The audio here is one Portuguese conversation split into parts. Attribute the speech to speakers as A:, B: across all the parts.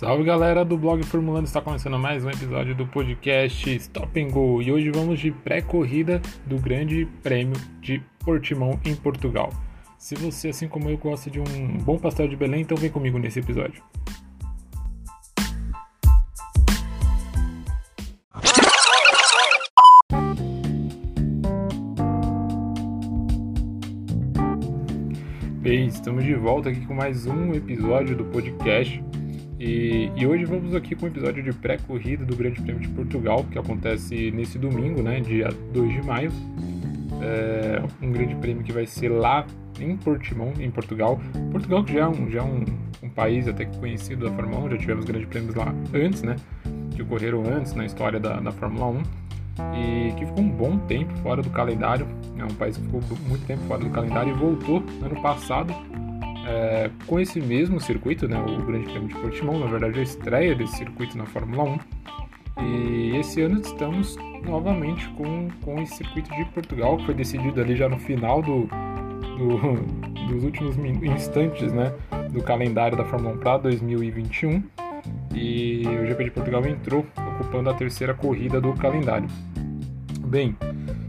A: Salve galera do blog Formulando, está começando mais um episódio do podcast Stop and Go e hoje vamos de pré-corrida do Grande Prêmio de Portimão em Portugal. Se você, assim como eu, gosta de um bom pastel de Belém, então vem comigo nesse episódio. Bem, estamos de volta aqui com mais um episódio do podcast. E, e, hoje vamos aqui com o um episódio de pré-corrida do Grande Prêmio de Portugal, que acontece nesse domingo, né, dia 2 de maio. É um grande prêmio que vai ser lá em Portimão, em Portugal. Portugal que já é um, já é um, um país até que conhecido da Fórmula 1, já tivemos grandes prêmios lá antes, né, que ocorreram antes na história da, da Fórmula 1 e que ficou um bom tempo fora do calendário. É um país que ficou muito tempo fora do calendário e voltou ano passado é, com esse mesmo circuito, né, o Grande Prêmio de Portimão, na verdade a estreia desse circuito na Fórmula 1. E esse ano estamos novamente com, com esse circuito de Portugal, que foi decidido ali já no final do, do dos últimos instantes né, do calendário da Fórmula 1 para 2021. E o GP de Portugal entrou ocupando a terceira corrida do calendário. Bem,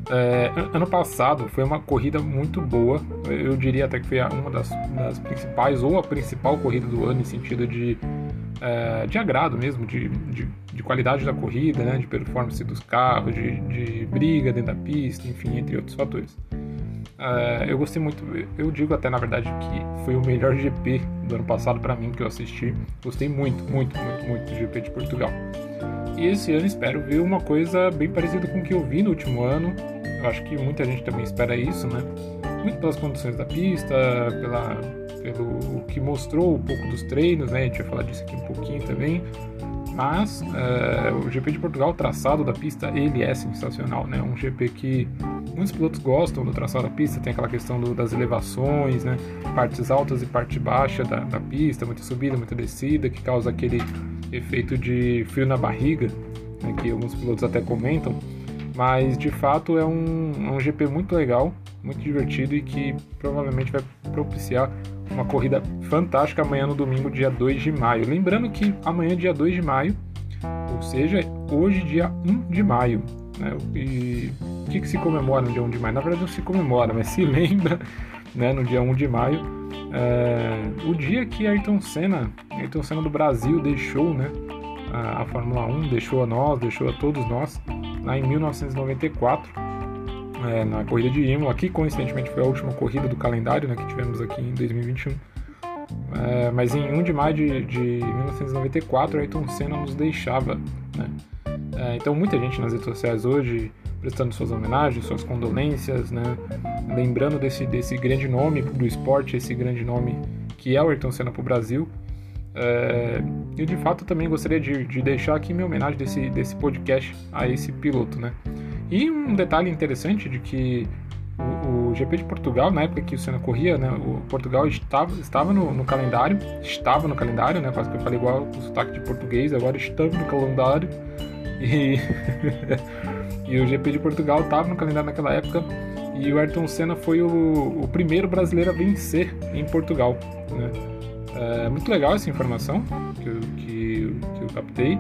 A: é, ano passado foi uma corrida muito boa, eu diria até que foi uma das, das principais, ou a principal corrida do ano, em sentido de, é, de agrado mesmo, de, de, de, qualidade da corrida, né, de performance dos carros, de, de briga dentro da pista, enfim, entre outros fatores. É, eu gostei muito, eu digo até na verdade que foi o melhor GP do ano passado para mim que eu assisti. Gostei muito, muito, muito, muito do GP de Portugal. E esse ano espero ver uma coisa bem parecida com o que eu vi no último ano. Eu acho que muita gente também espera isso, né? Muito pelas condições da pista, pela, pelo que mostrou um pouco dos treinos, né? A gente vai falar disso aqui um pouquinho também. Mas uh, o GP de Portugal, o traçado da pista, ele é sensacional, né? Um GP que muitos pilotos gostam do traçado da pista, tem aquela questão do, das elevações, né? Partes altas e parte baixa da, da pista, muita subida, muita descida, que causa aquele efeito de frio na barriga, né? que alguns pilotos até comentam. Mas de fato é um, é um GP muito legal, muito divertido e que provavelmente vai propiciar uma corrida fantástica amanhã no domingo, dia 2 de maio. Lembrando que amanhã, dia 2 de maio, ou seja, hoje, dia 1 de maio. Né? E o que, que se comemora no dia 1 de maio? Na verdade, não se comemora, mas se lembra né, no dia 1 de maio. É, o dia que Ayrton Senna, Ayrton Senna do Brasil, deixou né, a, a Fórmula 1, deixou a nós, deixou a todos nós lá em 1994, é, na corrida de Imola, que coincidentemente foi a última corrida do calendário né, que tivemos aqui em 2021. É, mas em 1 de maio de, de 1994, Ayrton Senna nos deixava. Né? É, então, muita gente nas redes sociais hoje prestando suas homenagens, suas condolências, né? lembrando desse, desse grande nome do esporte, esse grande nome que é o Ayrton Senna para o Brasil. É, e de fato também gostaria de, de, deixar aqui minha homenagem desse, desse podcast a esse piloto, né? E um detalhe interessante de que o, o GP de Portugal, na época que o Senna corria, né, o Portugal estava, estava no, no, calendário, estava no calendário, né, quase que eu falei igual o sotaque de português, agora estava no calendário. E, e o GP de Portugal estava no calendário naquela época e o Ayrton Senna foi o, o primeiro brasileiro a vencer em Portugal, né? É muito legal essa informação que que, que eu captei.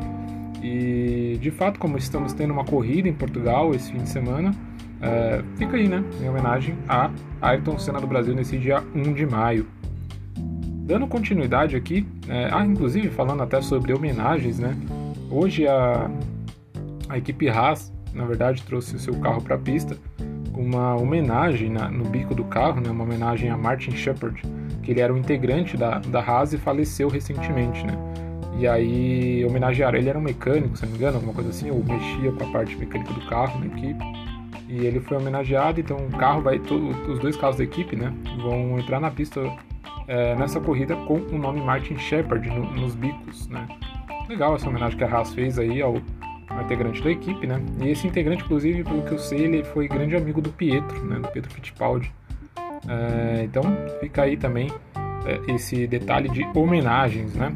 A: E de fato, como estamos tendo uma corrida em Portugal esse fim de semana, é, fica aí, né? Em homenagem a Ayrton Senna do Brasil nesse dia 1 de maio. Dando continuidade aqui, é, ah, inclusive falando até sobre homenagens, né? Hoje a, a equipe Haas, na verdade, trouxe o seu carro para a pista com uma homenagem na, no bico do carro, né? Uma homenagem a Martin Shepard que ele era um integrante da, da Haas e faleceu recentemente, né? E aí homenagearam, ele era um mecânico, se não me engano, alguma coisa assim, ou mexia com a parte mecânica do carro na equipe. E ele foi homenageado, então o carro vai, todo, os dois carros da equipe, né, vão entrar na pista é, nessa corrida com o nome Martin Shepard no, nos bicos, né? Legal essa homenagem que a Haas fez aí ao, ao, integrante da equipe, né? E esse integrante, inclusive, pelo que eu sei, ele foi grande amigo do Pietro, né, do Pietro Fittipaldi. É, então fica aí também é, esse detalhe de homenagens, né?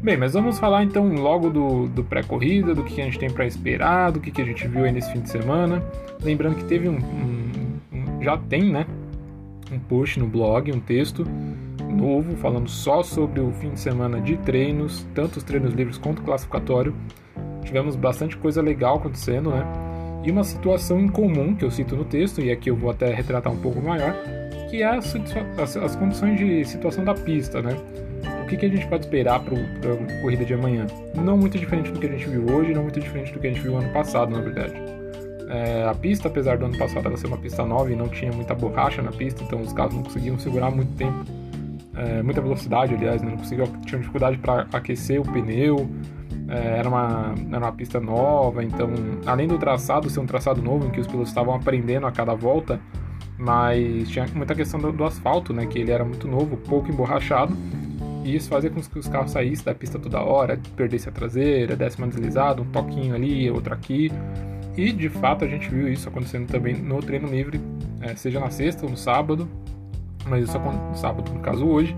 A: Bem, mas vamos falar então logo do, do pré-corrida, do que a gente tem para esperar, do que, a gente viu aí nesse fim de semana. Lembrando que teve um, um, um, já tem, né? Um post no blog, um texto novo, falando só sobre o fim de semana de treinos, tanto os treinos livres quanto o classificatório. Tivemos bastante coisa legal acontecendo, né? E uma situação incomum que eu cito no texto, e aqui eu vou até retratar um pouco maior, que é as, as, as condições de situação da pista, né? Que, que a gente pode esperar para a corrida de amanhã? Não muito diferente do que a gente viu hoje, não muito diferente do que a gente viu ano passado, na verdade. É, a pista, apesar do ano passado ela ser uma pista nova e não tinha muita borracha na pista, então os carros não conseguiam segurar muito tempo, é, muita velocidade, aliás, né? não conseguiam, tinham dificuldade para aquecer o pneu, é, era, uma, era uma pista nova, então, além do traçado ser um traçado novo em que os pilotos estavam aprendendo a cada volta, mas tinha muita questão do, do asfalto, né, que ele era muito novo, pouco emborrachado, e isso fazia com que os carros saíssem da pista toda hora, perdesse a traseira, desse uma deslizada, um toquinho ali, outro aqui. E de fato a gente viu isso acontecendo também no treino livre, é, seja na sexta ou no sábado, mas isso no sábado no caso hoje,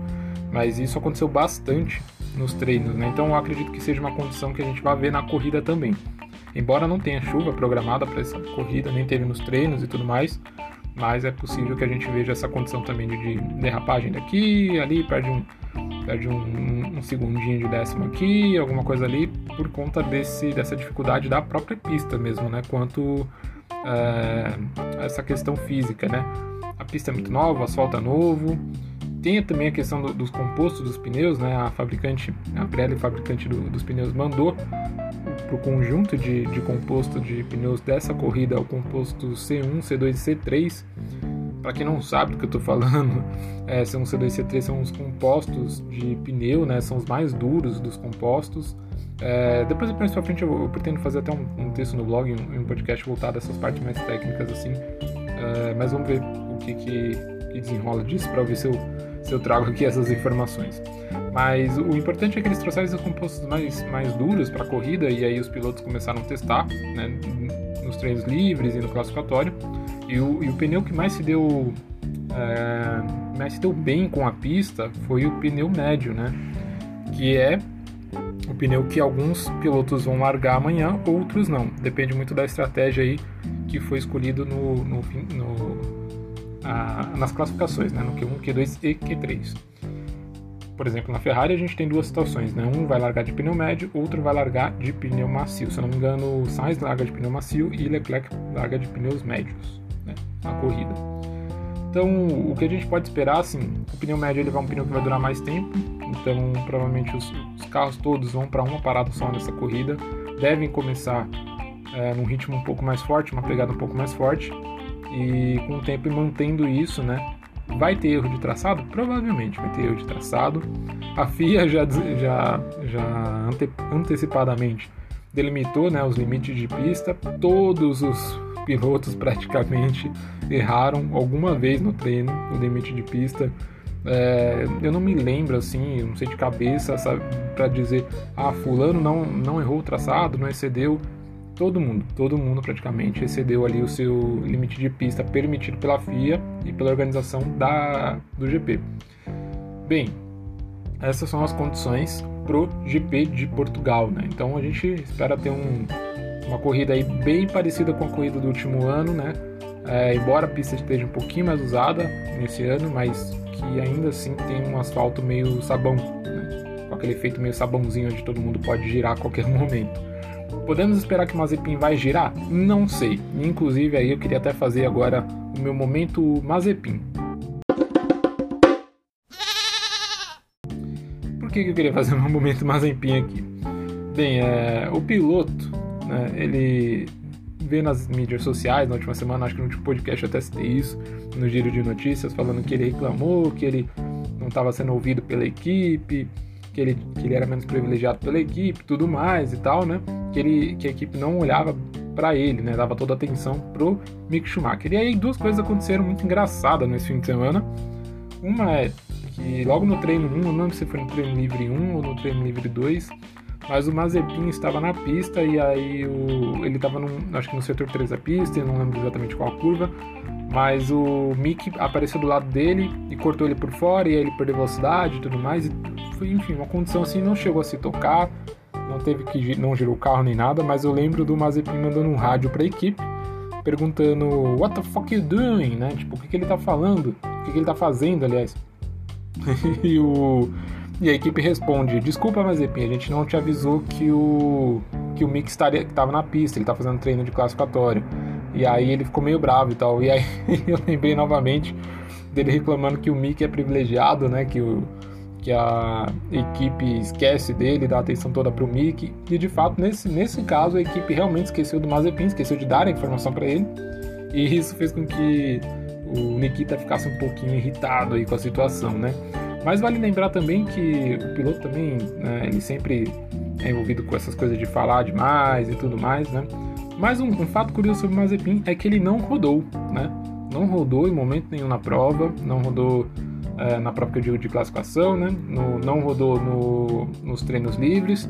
A: mas isso aconteceu bastante nos treinos, né? Então eu acredito que seja uma condição que a gente vai ver na corrida também. Embora não tenha chuva programada para essa corrida, nem teve nos treinos e tudo mais, mas é possível que a gente veja essa condição também de, de derrapagem daqui, ali, perde um, perde um, um, segundinho de décimo aqui, alguma coisa ali, por conta desse, dessa dificuldade da própria pista mesmo, né? Quanto é, essa questão física, né? A pista é muito nova, o asfalto é novo, tem também a questão do, dos compostos dos pneus, né? A fabricante, a Pirelli, fabricante do, dos pneus, mandou para o conjunto de, de composto de pneus dessa corrida o composto C1, C2 e C3. Para quem não sabe do que eu estou falando, é, C1, C2 e C3 são os compostos de pneu, né? São os mais duros dos compostos. É, depois, mais pra frente, eu, eu, pretendo fazer até um, um texto no blog, um, um, podcast voltado a essas partes mais técnicas, assim. É, mas vamos ver o que, que, que desenrola disso para ver se eu se eu trago aqui essas informações. Mas o importante é que eles trouxeram esses compostos mais, mais duros para a corrida e aí os pilotos começaram a testar né, nos treinos livres e no classificatório. E o, e o pneu que mais se deu é, mais se deu bem com a pista foi o pneu médio, né? Que é o pneu que alguns pilotos vão largar amanhã, outros não. Depende muito da estratégia aí que foi escolhido no, no, no a, nas classificações, né, no Q1, Q2 e Q3. Por exemplo, na Ferrari a gente tem duas situações, né? Um vai largar de pneu médio, outro vai largar de pneu macio. Se eu não me engano, Sainz larga de pneu macio e Leclerc larga de pneus médios né, na corrida. Então, o que a gente pode esperar, assim, o pneu médio ele vai um pneu que vai durar mais tempo, então provavelmente os, os carros todos vão para uma parada só nessa corrida, devem começar é, num ritmo um pouco mais forte, uma pegada um pouco mais forte, e com o tempo mantendo isso, né? Vai ter erro de traçado? Provavelmente vai ter erro de traçado. A FIA já, já, já ante, antecipadamente delimitou né, os limites de pista. Todos os pilotos praticamente erraram alguma vez no treino o limite de pista. É, eu não me lembro assim, não sei de cabeça para dizer, ah, fulano não, não errou o traçado, não excedeu todo mundo, todo mundo praticamente excedeu ali o seu limite de pista permitido pela FIA e pela organização da, do GP. Bem, essas são as condições pro GP de Portugal, né? Então a gente espera ter um, uma corrida aí bem parecida com a corrida do último ano, né? É, embora a pista esteja um pouquinho mais usada nesse ano, mas que ainda assim tem um asfalto meio sabão, né? com aquele efeito meio sabãozinho onde todo mundo pode girar a qualquer momento. Podemos esperar que o Mazepin vai girar? Não sei. Inclusive aí eu queria até fazer agora o meu momento Mazepin. Por que, eu queria fazer meu momento Mazepin aqui? Bem, é, o piloto, né, ele vê nas mídias sociais, na última semana, acho que no último podcast eu até citei isso, no giro de notícias, falando que ele reclamou, que ele não estava sendo ouvido pela equipe, que ele, que ele era menos privilegiado pela equipe, tudo mais e tal, né? Que, ele, que a equipe não olhava para ele, né? Dava toda a atenção pro Mick Schumacher. E aí duas coisas aconteceram muito engraçadas nesse fim de semana. Uma é que logo no treino 1, não lembro se foi no treino livre 1 ou no treino livre 2, mas o Mazepin estava na pista e aí o, ele estava acho que no setor 3 da pista, eu não lembro exatamente qual curva, mas o Mick apareceu do lado dele e cortou ele por fora e aí ele perdeu velocidade e tudo mais. E foi, enfim, uma condição assim, não chegou a se tocar, não teve que não girou o carro nem nada, mas eu lembro do Mazepin mandando um rádio para a equipe perguntando What the fuck you doing, né? Tipo, o que, que ele tá falando? O que, que ele tá fazendo, aliás? e, o, e a equipe responde: Desculpa, Mazepin, a gente não te avisou que o, que o Mick estaria, que estava na pista, ele está fazendo treino de classificatório. E aí ele ficou meio bravo e tal. E aí eu lembrei novamente dele reclamando que o Mick é privilegiado, né? Que, o, que a equipe esquece dele, dá atenção toda para o Mick. E de fato, nesse, nesse caso, a equipe realmente esqueceu do Mazepin, esqueceu de dar a informação para ele. E isso fez com que o Nikita ficasse um pouquinho irritado aí com a situação, né? Mas vale lembrar também que o piloto também, né, ele sempre é envolvido com essas coisas de falar demais e tudo mais, né? Mas um, um fato curioso sobre o Mazepin é que ele não rodou, né? Não rodou em momento nenhum na prova, não rodou é, na prova que eu digo de classificação, né? No, não rodou no, nos treinos livres.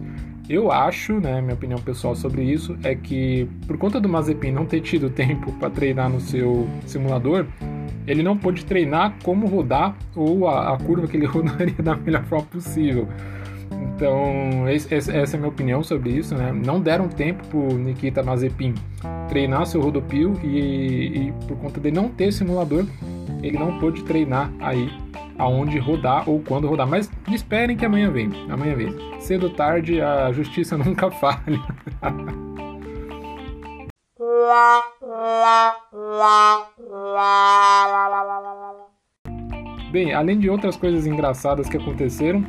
A: Eu acho, né, minha opinião pessoal sobre isso é que por conta do Mazepin não ter tido tempo para treinar no seu simulador, ele não pôde treinar como rodar ou a, a curva que ele rodaria da melhor forma possível. Então, esse, essa é a minha opinião sobre isso, né? Não deram tempo pro Nikita Mazepin treinar seu rodopio e, e por conta de não ter simulador, ele não pôde treinar aí aonde rodar ou quando rodar. Mas esperem que amanhã vem, amanhã vem. Cedo ou tarde a justiça nunca falha. Bem, além de outras coisas engraçadas que aconteceram,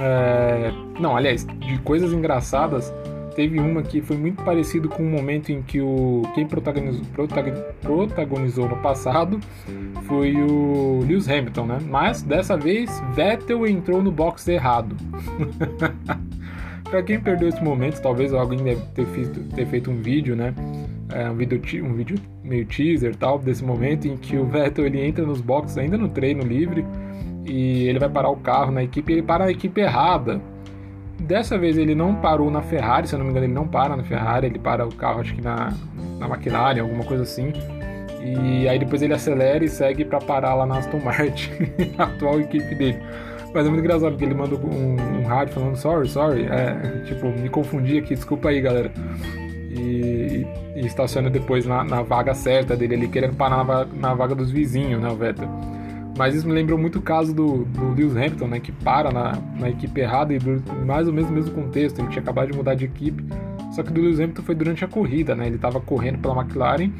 A: é... Não, aliás, de coisas engraçadas, teve uma que foi muito parecido com o momento em que o quem protagonizou, protagonizou no passado foi o Lewis Hamilton, né? Mas dessa vez Vettel entrou no box errado. Para quem perdeu esse momento, talvez alguém deve ter feito, ter feito um vídeo, né? É, um, vídeo, um vídeo meio teaser tal desse momento em que o Vettel ele entra nos boxes ainda no treino livre e ele vai parar o carro na equipe ele para na equipe errada. Dessa vez ele não parou na Ferrari, se eu não me engano, ele não para na Ferrari, ele para o carro acho que na, na McLaren, alguma coisa assim. E aí depois ele acelera e segue para parar lá na Aston Martin, a atual equipe dele. Mas é muito engraçado porque ele manda um, um rádio falando sorry, sorry, é, tipo, me confundi aqui, desculpa aí galera. E, e estaciona depois na, na, vaga certa dele, ele querendo parar na, na vaga dos vizinhos, né, o Vettel. Mas isso me lembrou muito o caso do, do Lewis Hamilton, né? Que para na, na equipe errada e mais ou menos no mesmo contexto. Ele tinha acabado de mudar de equipe. Só que o Lewis Hamilton foi durante a corrida, né? Ele estava correndo pela McLaren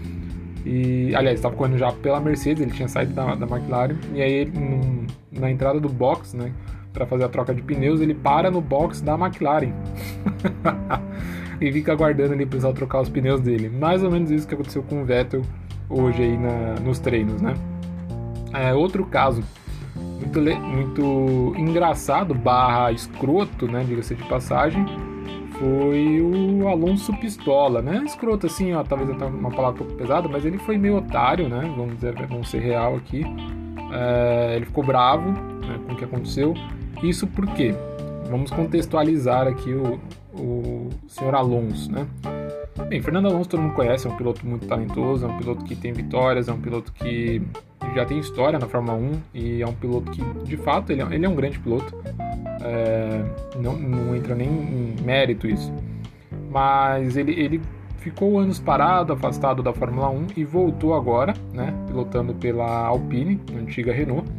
A: e, aliás, estava correndo já pela Mercedes, ele tinha saído da, da McLaren. E aí, ele, num, na entrada do box, né? Para fazer a troca de pneus, ele para no box da McLaren. e fica aguardando o pessoal trocar os pneus dele. Mais ou menos isso que aconteceu com o Vettel hoje aí na, nos treinos, né? É, outro caso muito, muito engraçado, barra escroto, né, diga-se de passagem, foi o Alonso Pistola, né? Escroto assim, ó, talvez até uma palavra um pouco pesada, mas ele foi meio otário, né? Vamos dizer, vamos ser real aqui. É, ele ficou bravo né, com o que aconteceu. Isso por quê? Vamos contextualizar aqui o, o senhor Alonso, né? Bem, Fernando Alonso todo mundo conhece, é um piloto muito talentoso, é um piloto que tem vitórias, é um piloto que já tem história na Fórmula 1 e é um piloto que, de fato, ele é, ele é um grande piloto. É, não, não entra nem em mérito isso. Mas ele, ele ficou anos parado, afastado da Fórmula 1 e voltou agora, né, pilotando pela Alpine, antiga Renault.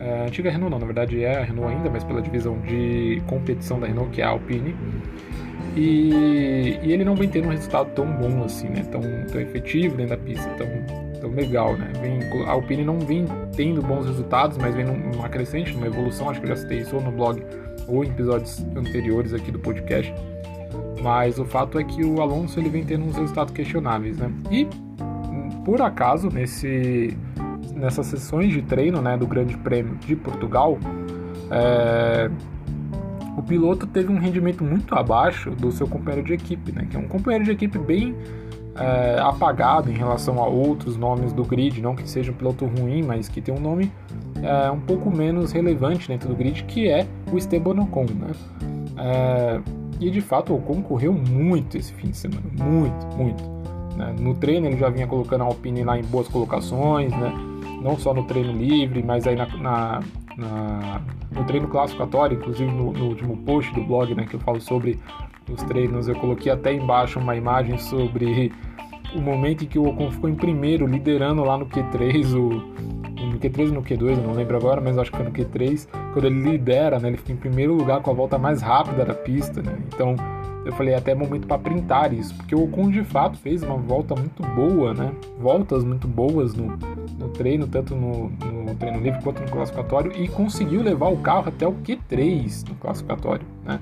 A: É, antiga Renault não, na verdade é a Renault ainda, mas pela divisão de competição da Renault, que é a Alpine. E, e, ele não vem tendo um resultado tão bom assim, né? Tão, tão efetivo dentro da pista, tão, tão legal, né? Vem, a Alpine não vem tendo bons resultados, mas vem numa crescente, numa evolução. Acho que eu já citei isso ou no blog ou em episódios anteriores aqui do podcast. Mas o fato é que o Alonso ele vem tendo uns resultados questionáveis, né? E por acaso nesse nessas sessões de treino, né, do Grande Prêmio de Portugal, é, o piloto teve um rendimento muito abaixo do seu companheiro de equipe, né? Que é um companheiro de equipe bem é, apagado em relação a outros nomes do grid, não que seja um piloto ruim, mas que tem um nome é, um pouco menos relevante dentro do grid, que é o Esteban Ocon, né? É, e de fato o Ocon correu muito esse fim de semana, muito, muito. Né? No treino ele já vinha colocando a Alpine lá em boas colocações, né? Não só no treino livre, mas aí na, na na, no treino classificatório, inclusive no, no, último post do blog, né, que eu falo sobre os treinos, eu coloquei até embaixo uma imagem sobre o momento em que o Ocon ficou em primeiro, liderando lá no Q3 o, no Q3 ou no Q2, eu não lembro agora, mas acho que foi no Q3, quando ele lidera, né? Ele fica em primeiro lugar com a volta mais rápida da pista, né? Então eu falei até momento para printar isso, porque o Ocon de fato fez uma volta muito boa, né? Voltas muito boas no, no treino, tanto no, no, treino livre quanto no classificatório, e conseguiu levar o carro até o Q3 no classificatório, né?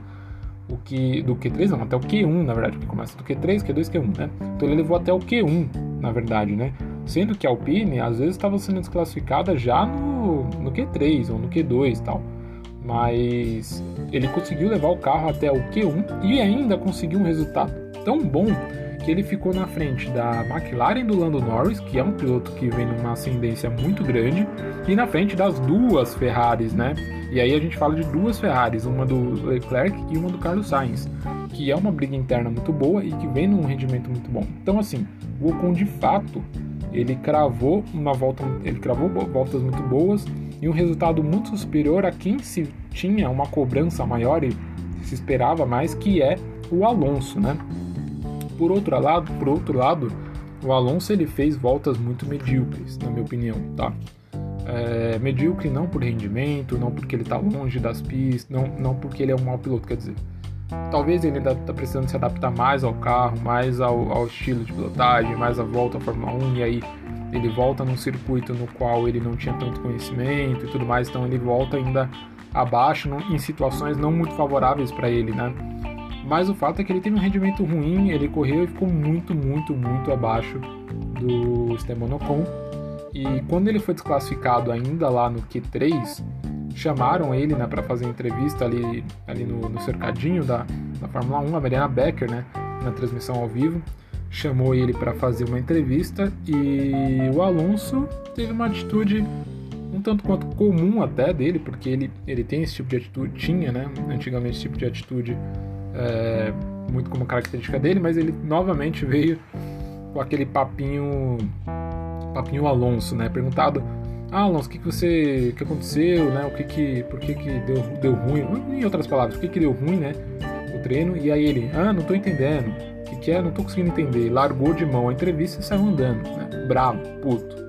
A: O que, do Q3 não, até o Q1, na verdade, que começa do Q3, Q2, Q1, né? Então ele levou até o Q1, na verdade, né? Sendo que a Alpine às vezes estava sendo desclassificada já no, no Q3 ou no Q2 e tal mas ele conseguiu levar o carro até o Q1 e ainda conseguiu um resultado tão bom que ele ficou na frente da McLaren do Lando Norris, que é um piloto que vem numa ascendência muito grande, e na frente das duas Ferraris, né? E aí a gente fala de duas Ferraris, uma do Leclerc e uma do Carlos Sainz, que é uma briga interna muito boa e que vem num rendimento muito bom. Então assim, o Ocon de fato ele cravou uma volta, ele cravou voltas muito boas e um resultado muito superior a quem se tinha uma cobrança maior e se esperava mais, que é o Alonso, né? Por outro lado, por outro lado, o Alonso ele fez voltas muito medíocres, na minha opinião, tá? É, medíocre não por rendimento, não porque ele está longe das pistas, não, não porque ele é um mau piloto, quer dizer. Talvez ele ainda está precisando se adaptar mais ao carro, mais ao, ao estilo de pilotagem, mais à volta à Fórmula 1, e aí ele volta num circuito no qual ele não tinha tanto conhecimento e tudo mais, então ele volta ainda abaixo em situações não muito favoráveis para ele, né? Mas o fato é que ele teve um rendimento ruim, ele correu e ficou muito, muito, muito abaixo do Esteban Ocon. E quando ele foi desclassificado ainda lá no Q3, chamaram ele né, para fazer entrevista ali, ali no, no cercadinho da, da Fórmula 1, a Mariana Becker, né, na transmissão ao vivo chamou ele para fazer uma entrevista e o Alonso teve uma atitude um tanto quanto comum até dele, porque ele, ele tem esse tipo de atitude, tinha, né, antigamente esse tipo de atitude é, muito como característica dele, mas ele novamente veio com aquele papinho papinho Alonso, né, perguntado ah, Alonso, o que, que você, o que aconteceu, né, o que que, por que que deu, deu ruim, em outras palavras, o que que deu ruim, né, o treino, e aí ele, ah, não tô entendendo, que é, não tô conseguindo entender. Largou de mão a entrevista e saiu andando, né? Bravo, puto.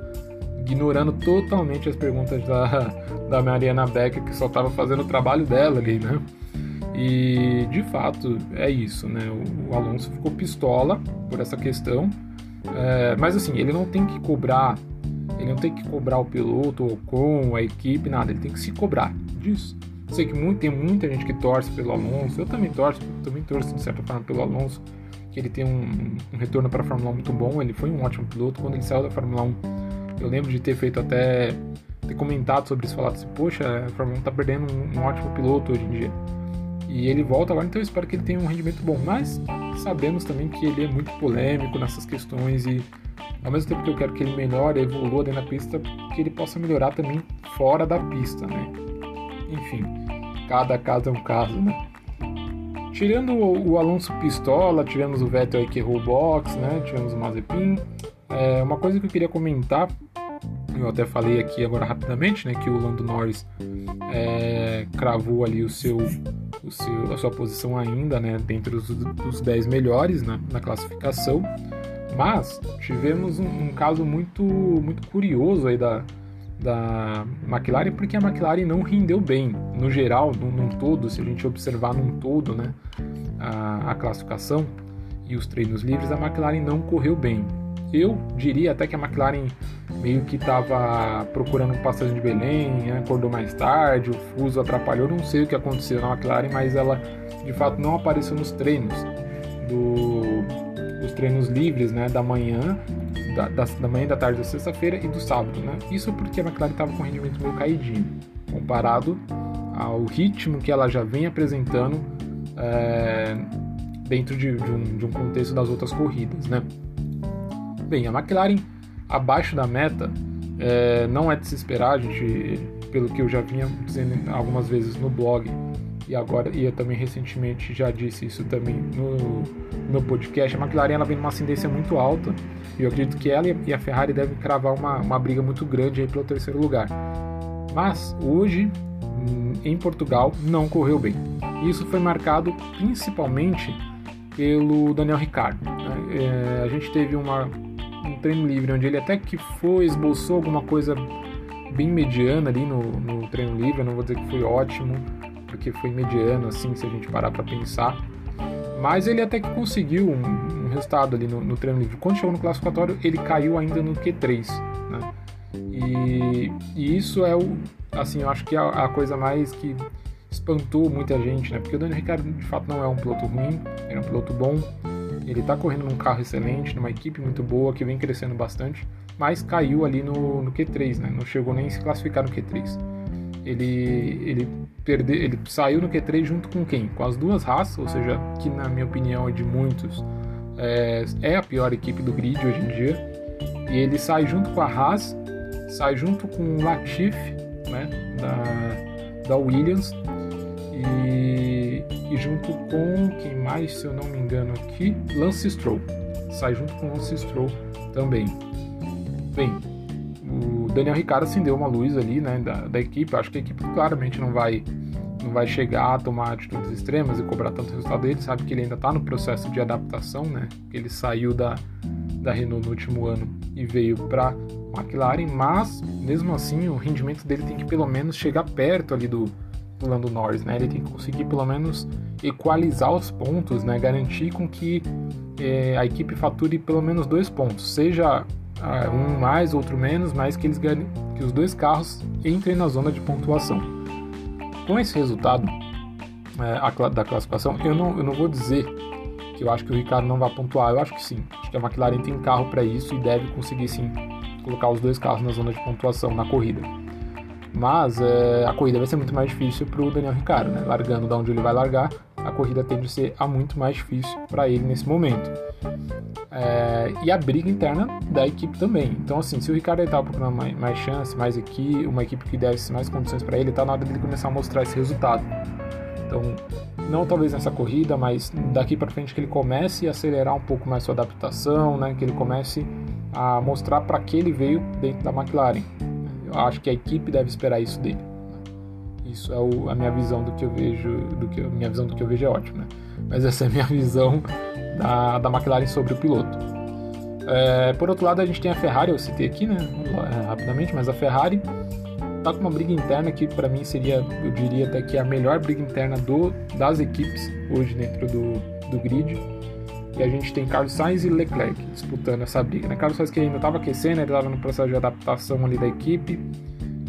A: Ignorando totalmente as perguntas da, da Mariana Becker, que só tava fazendo o trabalho dela ali, né? E de fato é isso, né? O, o Alonso ficou pistola por essa questão, é, mas assim, ele não tem que cobrar, ele não tem que cobrar o piloto ou com a equipe, nada, ele tem que se cobrar disso. Sei que muito, tem muita gente que torce pelo Alonso, eu também torço, também torço de certa forma pelo Alonso, que ele tem um, um retorno para a Fórmula 1 muito bom. Ele foi um ótimo piloto. Quando ele saiu da Fórmula 1, eu lembro de ter feito até. ter comentado sobre isso, falado assim: Poxa, a Fórmula 1 está perdendo um, um, ótimo piloto hoje em dia. E ele volta agora, então eu espero que ele tenha um rendimento bom. Mas sabemos também que ele é muito polêmico nessas questões e. Ao mesmo tempo que eu quero que ele melhore, evolua dentro da pista, que ele possa melhorar também fora da pista, né? Enfim, cada caso é um caso, né? Tirando o Alonso Pistola, tivemos o Vettel aí que errou o box, né? Tivemos o Mazepin. É, uma coisa que eu queria comentar, eu até falei aqui agora rapidamente, né? Que o Lando Norris é, cravou ali o seu, o seu, a sua posição ainda, né? Dentro dos, dos 10 melhores na, na classificação. Mas tivemos um, um caso muito, muito curioso aí da, da McLaren, porque a McLaren não rendeu bem, no geral, num, num todo, se a gente observar num todo, né, a, a, classificação e os treinos livres, a McLaren não correu bem. Eu diria até que a McLaren meio que estava procurando um passagem de Belém, acordou mais tarde, o fuso atrapalhou, não sei o que aconteceu na McLaren, mas ela de fato não apareceu nos treinos do, os treinos livres né, da manhã da, da, da manhã da tarde da sexta-feira e do sábado, né? Isso porque a McLaren estava com um rendimento meio caidinho, comparado ao ritmo que ela já vem apresentando é, dentro de, de, um, de um contexto das outras corridas, né? Bem, a McLaren abaixo da meta é, não é de se esperar, a gente, pelo que eu já vinha dizendo algumas vezes no blog, e agora e eu também recentemente já disse isso também no meu podcast, a McLaren ela vem numa ascendência muito alta e eu acredito que ela e a Ferrari devem cravar uma, uma briga muito grande aí pelo terceiro lugar. Mas hoje hum, em Portugal não correu bem. Isso foi marcado principalmente pelo Daniel Ricciardo. Né? É, a gente teve uma, um treino livre onde ele até que foi, esboçou alguma coisa bem mediana ali no, no treino livre. Eu não vou dizer que foi ótimo, porque foi mediano, assim, se a gente parar para pensar. Mas ele até que conseguiu um, um resultado ali no, no, treino livre. Quando chegou no classificatório, ele caiu ainda no Q3, né? E, e isso é o, assim, eu acho que é a, a coisa mais que espantou muita gente, né? Porque o Daniel Ricciardo de fato não é um piloto ruim, ele é um piloto bom, ele está correndo num carro excelente, numa equipe muito boa, que vem crescendo bastante, mas caiu ali no, no Q3, né? Não chegou nem a se classificar no Q3. Ele, ele, perde, ele saiu no Q3 junto com quem? Com as duas raças, ou seja, que na minha opinião e de muitos é, é a pior equipe do grid hoje em dia. E ele sai junto com a Haas, sai junto com o Latifi, né? Da, da Williams, e, e, junto com quem mais, se eu não me engano aqui, Lance Stroll. Sai junto com Lance Stroll também. Bem, Daniel Ricciardo acendeu uma luz ali, né, da, da equipe. Acho que a equipe claramente não vai não vai chegar a tomar atitudes extremas e cobrar tanto resultado dele. Sabe que ele ainda está no processo de adaptação, né? Ele saiu da, da Renault no último ano e veio para McLaren, mas mesmo assim o rendimento dele tem que pelo menos chegar perto ali do, do Lando Norris, né? Ele tem que conseguir pelo menos equalizar os pontos, né? Garantir com que é, a equipe fature pelo menos dois pontos, seja um mais, outro menos, mas que eles que os dois carros entrem na zona de pontuação. Com esse resultado é, da classificação, eu não, eu não vou dizer que eu acho que o Ricardo não vai pontuar, eu acho que sim. Acho que a McLaren tem carro para isso e deve conseguir sim colocar os dois carros na zona de pontuação na corrida. Mas é, a corrida vai ser muito mais difícil para o Daniel Ricciardo, né? Largando da onde ele vai largar, a corrida tende a ser a muito mais difícil para ele nesse momento. É, e a briga interna da equipe também. Então, assim, se o Ricardo estava procurando mais, mais chance, mais equipe, uma equipe que desse mais condições para ele, está na hora dele começar a mostrar esse resultado. Então, não talvez nessa corrida, mas daqui para frente que ele comece a acelerar um pouco mais sua adaptação, né? Que ele comece a mostrar para que ele veio dentro da McLaren acho que a equipe deve esperar isso dele. Isso é o, a minha visão do que eu vejo, do que minha visão do que eu vejo é ótima, né? Mas essa é a minha visão da, da McLaren sobre o piloto. É, por outro lado, a gente tem a Ferrari, eu citei aqui, né, é, rapidamente, mas a Ferrari tá com uma briga interna que para mim seria, eu diria até que é a melhor briga interna do, das equipes hoje dentro do, do grid e a gente tem Carlos Sainz e Leclerc disputando essa briga. Né? Carlos Sainz que ainda estava aquecendo, ele estava no processo de adaptação ali da equipe,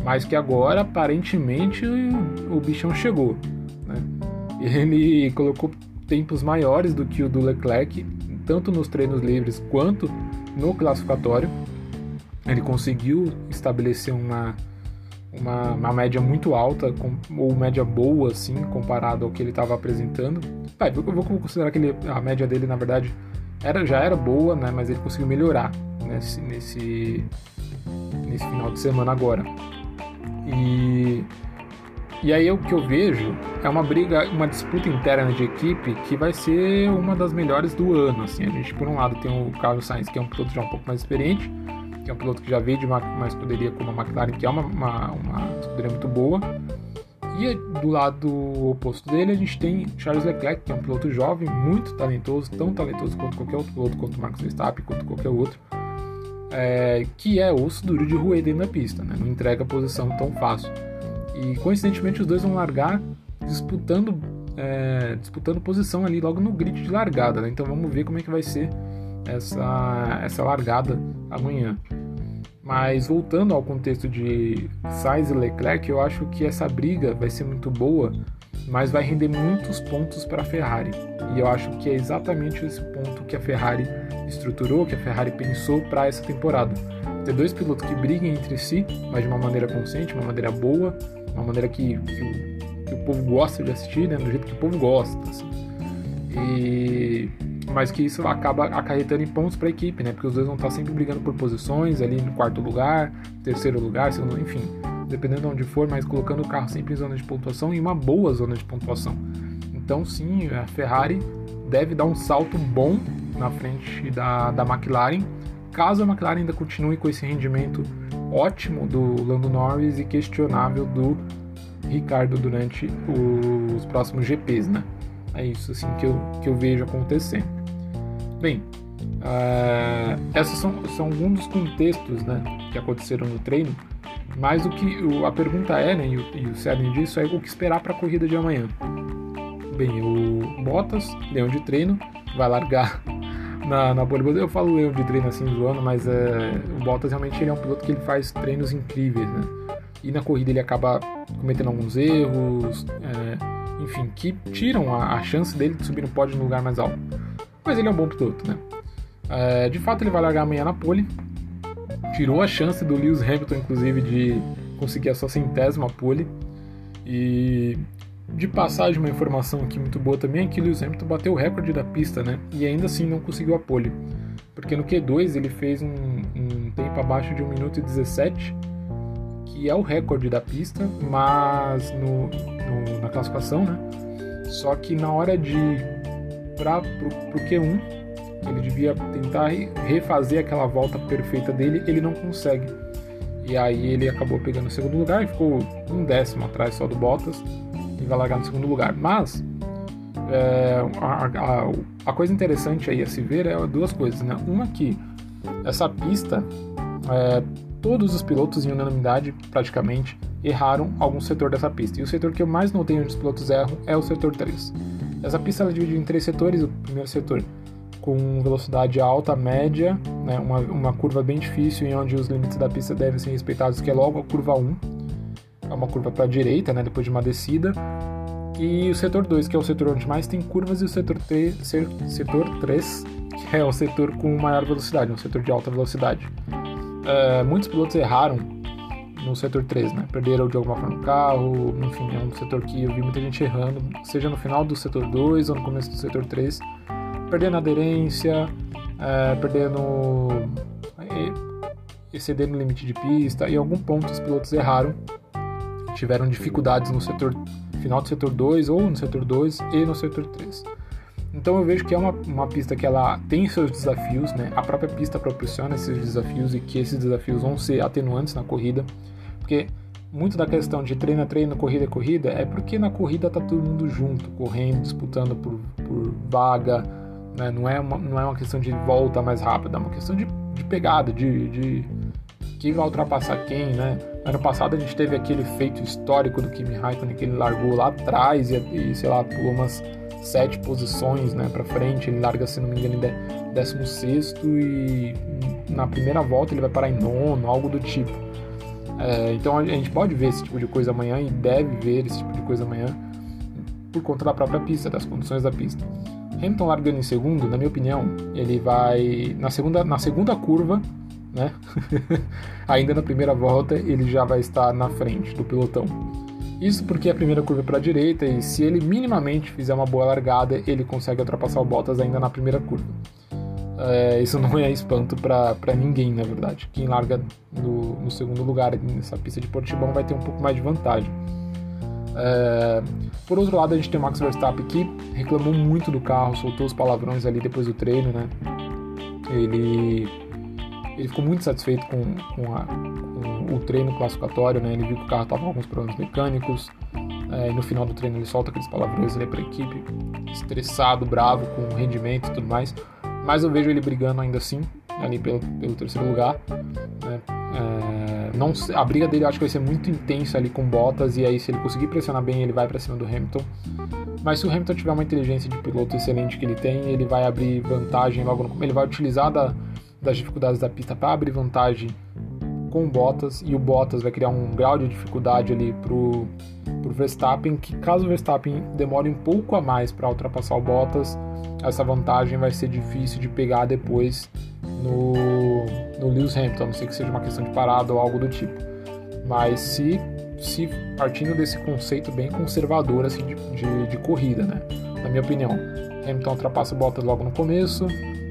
A: mas que agora aparentemente o, bichão chegou. Né? Ele colocou tempos maiores do que o do Leclerc, tanto nos treinos livres quanto no classificatório. Ele conseguiu estabelecer uma, uma, uma média muito alta, ou média boa, assim, comparado ao que ele estava apresentando Tá, eu vou considerar que ele, a média dele, na verdade, era, já era boa, né? Mas ele conseguiu melhorar nesse, nesse, nesse final de semana agora. E, e aí o que eu vejo é uma briga, uma disputa interna de equipe que vai ser uma das melhores do ano. Assim. A gente, por um lado, tem o Carlos Sainz, que é um piloto já um pouco mais experiente, que é um piloto que já veio de uma, uma escuderia como a McLaren, que é uma, uma, uma escuderia muito boa. E do lado oposto dele, a gente tem Charles Leclerc, que é um piloto jovem, muito talentoso, tão talentoso quanto qualquer outro piloto, quanto Marcos Verstappen, quanto qualquer outro, é, que é osso duro de roer dentro da pista, né? não entrega posição tão fácil. E coincidentemente, os dois vão largar disputando, é, disputando posição ali logo no grid de largada. Né? Então vamos ver como é que vai ser essa, essa largada amanhã. Mas voltando ao contexto de Sainz e Leclerc, eu acho que essa briga vai ser muito boa, mas vai render muitos pontos para a Ferrari. E eu acho que é exatamente esse ponto que a Ferrari estruturou, que a Ferrari pensou para essa temporada. Ter dois pilotos que briguem entre si, mas de uma maneira consciente, uma maneira boa, uma maneira que, que, o, que o, povo gosta de assistir, né? do jeito que o povo gosta. Assim. E mas que isso acaba acarretando em pontos para a equipe, né? Porque os dois vão estar sempre brigando por posições ali no quarto lugar, terceiro lugar, segundo, enfim, dependendo de onde for, mas colocando o carro sempre em zona de pontuação e uma boa zona de pontuação. Então, sim, a Ferrari deve dar um salto bom na frente da, da McLaren, caso a McLaren ainda continue com esse rendimento ótimo do Lando Norris e questionável do Ricardo durante os próximos GPs, né? É isso assim que eu, que eu vejo acontecendo. Bem, uh, esses são, são alguns dos contextos né, que aconteceram no treino Mas o que a pergunta é, né, e o, e o cerne disso é o que esperar para a corrida de amanhã. Bem, o Bottas, leão de treino, vai largar na, na pole Eu falo leão de treino assim zoando, mas é, o Bottas realmente ele é um piloto que ele faz treinos incríveis, né? E na corrida ele acaba cometendo alguns erros, é, enfim, que tiram a, a, chance dele de subir no pódio no lugar mais alto. Mas ele é um bom piloto, né? É, de fato, ele vai largar amanhã na pole. Tirou a chance do Lewis Hamilton, inclusive, de conseguir a sua centésima pole. E de passagem, uma informação aqui muito boa também é que Lewis Hamilton bateu o recorde da pista, né? E ainda assim não conseguiu a pole. Porque no Q2 ele fez um, um tempo abaixo de 1 minuto e 17, é o recorde da pista, mas no, no, na classificação, né? Só que na hora de para pro, pro Q1, ele devia tentar refazer aquela volta perfeita dele, ele não consegue. E aí ele acabou pegando o segundo lugar e ficou um décimo atrás só do Bottas e vai largar no segundo lugar. Mas é, a, a, a, coisa interessante aí a se ver é duas coisas, né? Uma que essa pista, é, todos os pilotos em unanimidade praticamente erraram algum setor dessa pista. E o setor que eu mais notei onde os pilotos erram é o setor 3. Essa pista é dividida em três setores. O primeiro setor com velocidade alta, média, né, uma, uma curva bem difícil em onde os limites da pista devem ser respeitados, que é logo a curva 1, é uma curva para a direita, né, depois de uma descida, e o setor 2, que é o setor onde mais tem curvas, e o setor 3, setor 3 que é o setor com maior velocidade, um setor de alta velocidade. É, muitos pilotos erraram no setor 3, né? Perderam de alguma forma o carro, enfim, é um setor que eu vi muita gente errando, seja no final do setor 2 ou no começo do setor 3 perdendo aderência, é, perdendo. excedendo o limite de pista, em algum ponto os pilotos erraram, tiveram dificuldades no setor final do setor 2 ou no setor 2 e no setor 3. Então eu vejo que é uma, uma pista que ela tem seus desafios, né? A própria pista proporciona esses desafios e que esses desafios vão ser atenuantes na corrida, porque muito da questão de treino treino, corrida corrida, é porque na corrida tá todo mundo junto, correndo, disputando por, por vaga, né? Não, é uma, não é uma questão de volta mais rápida, é uma questão de, de pegada, de, de quem vai ultrapassar quem, né? Ano passado a gente teve aquele feito histórico do Kimi Raikkonen que ele largou lá atrás e, e sei lá, pulou umas sete posições né, para frente. Ele larga, se não me engano, em 16 e na primeira volta ele vai parar em nono, algo do tipo. É, então a gente pode ver esse tipo de coisa amanhã e deve ver esse tipo de coisa amanhã por conta da própria pista, das condições da pista. Hamilton largando em segundo, na minha opinião, ele vai na segunda, na segunda curva, né? Ainda na primeira volta, ele já vai estar na frente do pelotão. Isso porque a primeira curva é para a direita e se ele minimamente fizer uma boa largada, ele consegue ultrapassar o Bottas ainda na primeira curva. É, isso não é espanto para ninguém, na verdade. Quem larga no, no segundo lugar nessa pista de Portimão vai ter um pouco mais de vantagem. É, por outro lado, a gente tem o Max Verstappen que reclamou muito do carro, soltou os palavrões ali depois do treino, né? Ele, ele ficou muito satisfeito com, com, a, com o treino classificatório, né? Ele viu que o carro estava com alguns problemas mecânicos. É, e no final do treino ele solta aqueles palavrões ali para a equipe, estressado, bravo com rendimento e tudo mais. Mas eu vejo ele brigando ainda assim, ali pelo, pelo terceiro lugar. Né? É, não, a briga dele eu acho que vai ser muito intensa ali com Bottas, e aí se ele conseguir pressionar bem, ele vai para cima do Hamilton. Mas se o Hamilton tiver uma inteligência de piloto excelente que ele tem, ele vai abrir vantagem logo no Ele vai utilizar da, das dificuldades da pista para abrir vantagem com o Bottas, e o Bottas vai criar um grau de dificuldade ali pro, pro Verstappen, que caso o Verstappen demore um pouco a mais para ultrapassar o Bottas, essa vantagem vai ser difícil de pegar depois no, no Lewis Hamilton, a não ser que seja uma questão de parada ou algo do tipo. Mas se, se partindo desse conceito bem conservador assim, de, de, de corrida, né? na minha opinião, Hamilton ultrapassa Bottas logo no começo,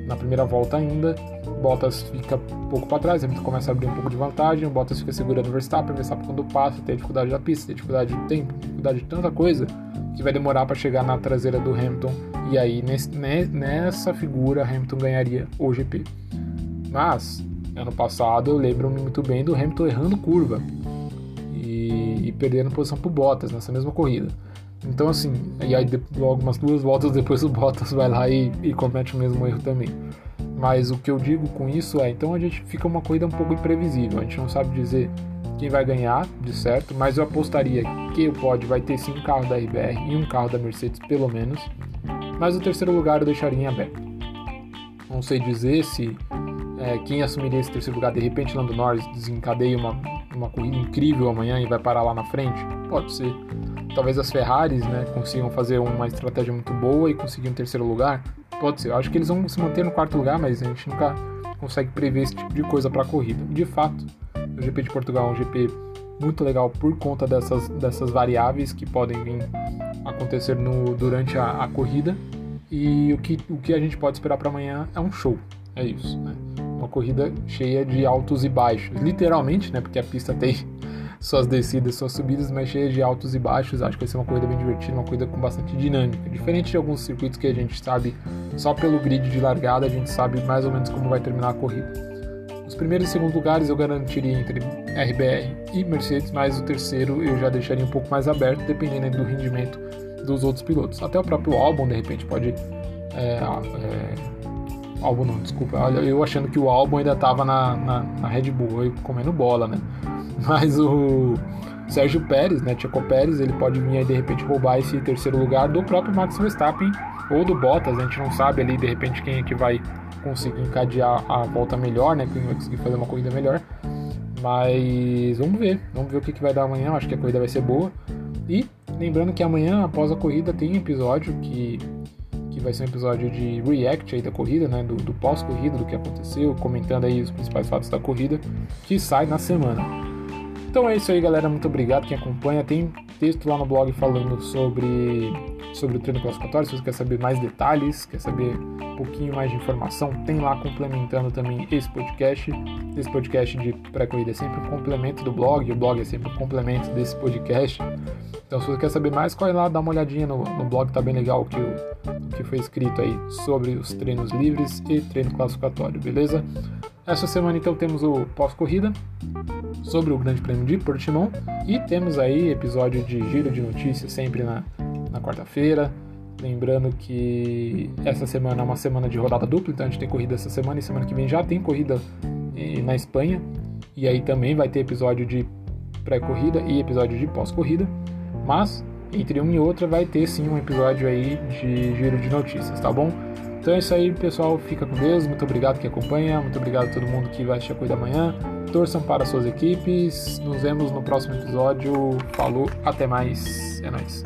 A: na primeira volta ainda, Bottas fica um pouco para trás, Hamilton começa a abrir um pouco de vantagem, o Bottas fica segurando o Verstappen, o Verstappen quando passa tem dificuldade da pista, tem dificuldade de tempo, dificuldade de tanta coisa, que vai demorar para chegar na traseira do Hamilton, e aí nesse, nessa figura Hamilton ganharia o GP. Mas, ano passado, eu lembro-me muito bem do Hamilton errando curva e, e perdendo posição pro Bottas nessa mesma corrida. Então, assim, e aí logo umas duas voltas depois o Bottas vai lá e, e comete o mesmo erro também. Mas o que eu digo com isso é, então a gente fica uma corrida um pouco imprevisível. A gente não sabe dizer quem vai ganhar, de certo, mas eu apostaria que o pódio vai ter sim um carro da RBR e um carro da Mercedes, pelo menos. Mas o terceiro lugar eu deixaria em aberto. Não sei dizer se é, quem assumiria esse terceiro lugar, de repente Lando Norris desencadeia uma, uma corrida incrível amanhã e vai parar lá na frente. Pode ser. Talvez as Ferraris né, consigam fazer uma estratégia muito boa e conseguir um terceiro lugar. Pode. Eu acho que eles vão se manter no quarto lugar, mas a gente nunca consegue prever esse tipo de coisa para a corrida. De fato, o GP de Portugal é um GP muito legal por conta dessas, dessas variáveis que podem vir acontecer no, durante a, a corrida. E o que, o que a gente pode esperar para amanhã é um show. É isso, né? Uma corrida cheia de altos e baixos. Literalmente, né? Porque a pista tem suas descidas, suas subidas, mas cheia de altos e baixos. Acho que vai ser uma corrida bem divertida, uma corrida com bastante dinâmica. Diferente de alguns circuitos que a gente sabe só pelo grid de largada, a gente sabe mais ou menos como vai terminar a corrida. Os primeiros e segundos lugares eu garantiria entre RBR e Mercedes, mas o terceiro eu já deixaria um pouco mais aberto, dependendo do rendimento dos outros pilotos. Até o próprio álbum, de repente, pode. É, é, álbum não, desculpa. Eu achando que o álbum ainda estava na, na, na, Red Bull, eu comendo bola, né? Mas o Sérgio Pérez, né, Checo Pérez, ele pode vir aí de repente roubar esse terceiro lugar do próprio Max Verstappen ou do Bottas, a gente não sabe ali de repente quem é que vai conseguir encadear a volta melhor, né, quem vai conseguir fazer uma corrida melhor. Mas vamos ver, vamos ver o que, que vai dar amanhã, acho que a corrida vai ser boa. E lembrando que amanhã, após a corrida, tem episódio que que vai ser um episódio de react aí da corrida, né, do, do pós-corrida, do que aconteceu, comentando aí os principais fatos da corrida, que sai na semana. Então é isso aí, galera. Muito obrigado quem acompanha. Tem texto lá no blog falando sobre, sobre o treino classificatório. Se você quer saber mais detalhes, quer saber um pouquinho mais de informação, tem lá complementando também esse podcast. Esse podcast de pré-corrida é sempre um complemento do blog, o blog é sempre um complemento desse podcast. Então, se você quer saber mais, corre lá, dá uma olhadinha no, no blog, tá bem legal o que, o que foi escrito aí sobre os treinos livres e treino classificatório, beleza? Essa semana então temos o pós-corrida sobre o Grande Prêmio de Portimão e temos aí episódio de giro de notícias sempre na, na quarta-feira. Lembrando que essa semana é uma semana de rodada dupla, então a gente tem corrida essa semana e semana que vem já tem corrida eh, na Espanha. E aí também vai ter episódio de pré-corrida e episódio de pós-corrida. Mas entre uma e outra vai ter sim um episódio aí de giro de notícias, tá bom? Então é isso aí, pessoal. Fica com Deus. Muito obrigado que acompanha. Muito obrigado a todo mundo que vai assistir a Cuida Amanhã. Torçam para suas equipes. Nos vemos no próximo episódio. Falou, até mais. É nóis.